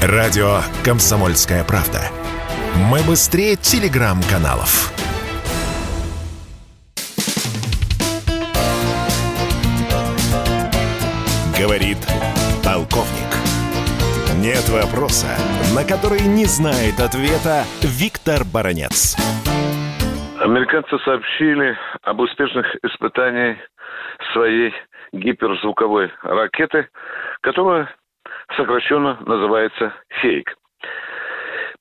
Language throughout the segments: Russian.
Радио «Комсомольская правда». Мы быстрее телеграм-каналов. Говорит полковник. Нет вопроса, на который не знает ответа Виктор Баранец. Американцы сообщили об успешных испытаниях своей гиперзвуковой ракеты, которая сокращенно называется «Хейк».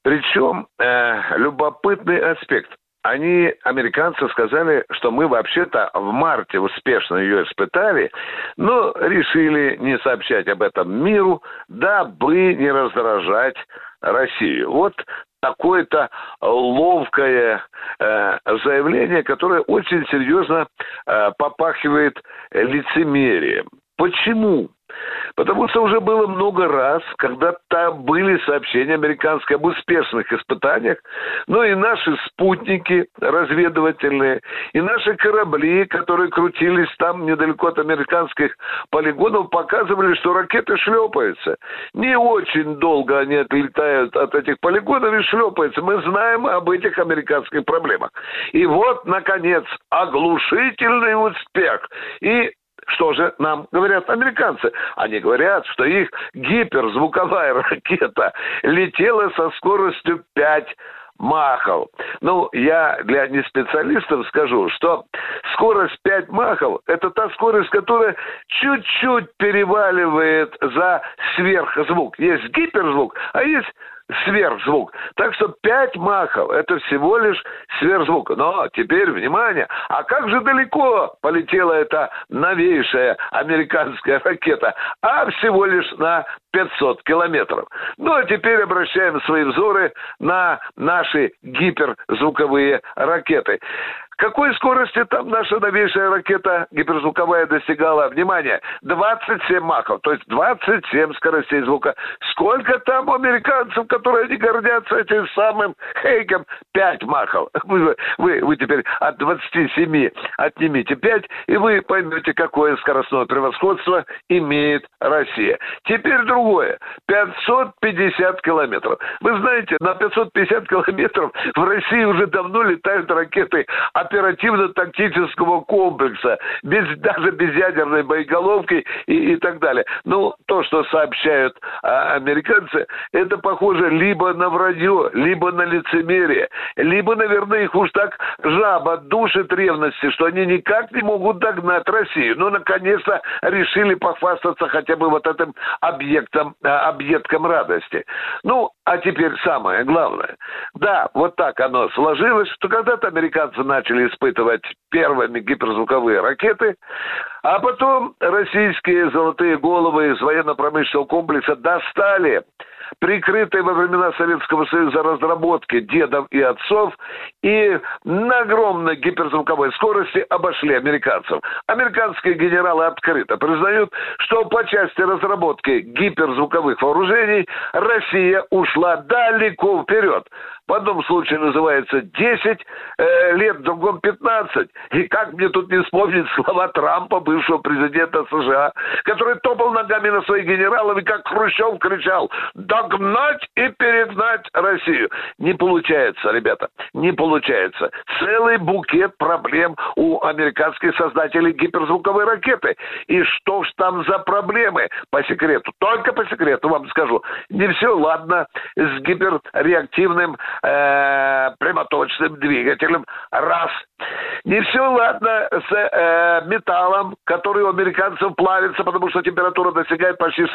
Причем э, любопытный аспект. Они, американцы, сказали, что мы вообще-то в марте успешно ее испытали, но решили не сообщать об этом миру, дабы не раздражать Россию. Вот такое-то ловкое э, заявление, которое очень серьезно э, попахивает лицемерием. Почему? Потому что уже было много раз, когда там были сообщения американские об успешных испытаниях, но и наши спутники разведывательные, и наши корабли, которые крутились там недалеко от американских полигонов, показывали, что ракеты шлепаются. Не очень долго они отлетают от этих полигонов и шлепаются. Мы знаем об этих американских проблемах. И вот, наконец, оглушительный успех. И что же нам говорят американцы? Они говорят, что их гиперзвуковая ракета летела со скоростью 5 махов. Ну, я для неспециалистов скажу, что скорость 5 махов – это та скорость, которая чуть-чуть переваливает за сверхзвук. Есть гиперзвук, а есть сверхзвук. Так что 5 махов – это всего лишь сверхзвук. Но теперь, внимание, а как же далеко полетела эта новейшая американская ракета? А всего лишь на 500 километров. Ну, а теперь обращаем свои взоры на наши гиперзвуковые ракеты. Какой скорости там наша новейшая ракета гиперзвуковая достигала? Внимание, 27 махов, то есть 27 скоростей звука. Сколько там американцев, которые не гордятся этим самым Хейгом? 5 махов. Вы, вы, вы теперь от 27 отнимите 5, и вы поймете, какое скоростное превосходство имеет Россия. Теперь другое. 550 километров. Вы знаете, на 550 километров в России уже давно летают ракеты от оперативно-тактического комплекса, без, даже без ядерной боеголовки и, и так далее. Ну, то, что сообщают а, американцы, это похоже либо на вранье, либо на лицемерие, либо, наверное, их уж так жаба душит ревности, что они никак не могут догнать Россию. Ну, наконец-то решили похвастаться хотя бы вот этим объектом, а, объектом радости. Ну, а теперь самое главное. Да, вот так оно сложилось, что когда-то американцы начали начали испытывать первыми гиперзвуковые ракеты, а потом российские золотые головы из военно-промышленного комплекса достали прикрытые во времена Советского Союза разработки дедов и отцов, и на огромной гиперзвуковой скорости обошли американцев. Американские генералы открыто признают, что по части разработки гиперзвуковых вооружений Россия ушла далеко вперед. В одном случае называется 10 э, лет, в другом 15. И как мне тут не вспомнить слова Трампа, бывшего президента США, который топал ногами на своих генералов и как Хрущев кричал «догнать и перегнать Россию». Не получается, ребята, не получается. Целый букет проблем у американских создателей гиперзвуковой ракеты. И что ж там за проблемы? По секрету, только по секрету вам скажу. Не все ладно с гиперреактивным э, прямоточным двигателем. Раз. Не все ладно с э, металлом, который у американцев плавится, потому что температура достигает почти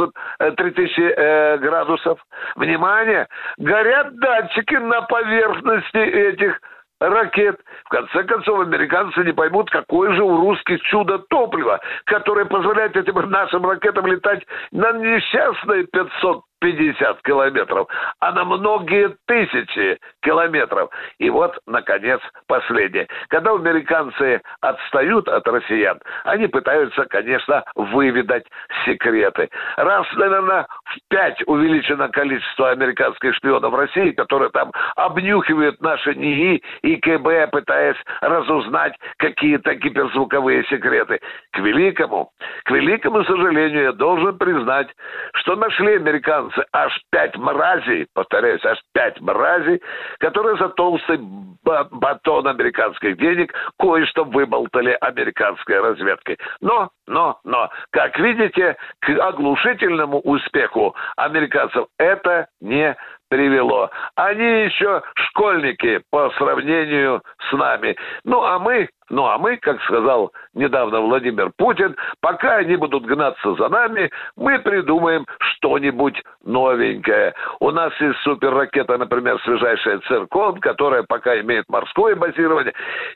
3000 э, градусов. Внимание! Горят датчики на поверхности этих ракет. В конце концов, американцы не поймут, какое же у русских чудо топлива, которое позволяет этим нашим ракетам летать на несчастные 500 50 километров, а на многие тысячи километров. И вот, наконец, последнее. Когда американцы отстают от россиян, они пытаются, конечно, выведать секреты. Раз, наверное, в пять увеличено количество американских шпионов в России, которые там обнюхивают наши НИИ и КБ, пытаясь разузнать какие-то гиперзвуковые секреты. К великому, к великому сожалению, я должен признать, что нашли американцы американцы, аж пять мразей, повторяюсь, аж пять мразей, которые за толстый батон американских денег кое-что выболтали американской разведкой. Но, но, но, как видите, к оглушительному успеху американцев это не привело. Они еще школьники по сравнению с нами. Ну, а мы, ну, а мы, как сказал недавно Владимир Путин, пока они будут гнаться за нами, мы придумаем что-нибудь новенькое. У нас есть суперракета, например, свежайшая «Циркон», которая пока имеет морское базирование.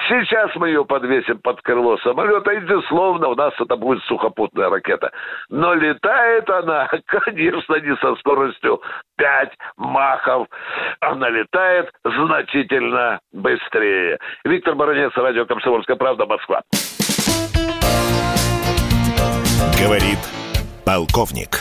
Сейчас мы ее подвесим под крыло самолета, и, безусловно, у нас это будет сухопутная ракета. Но летает она, конечно, не со скоростью 5 махов. Она летает значительно быстрее. Виктор Баранец, радио «Комсомольская правда», Москва. Говорит полковник.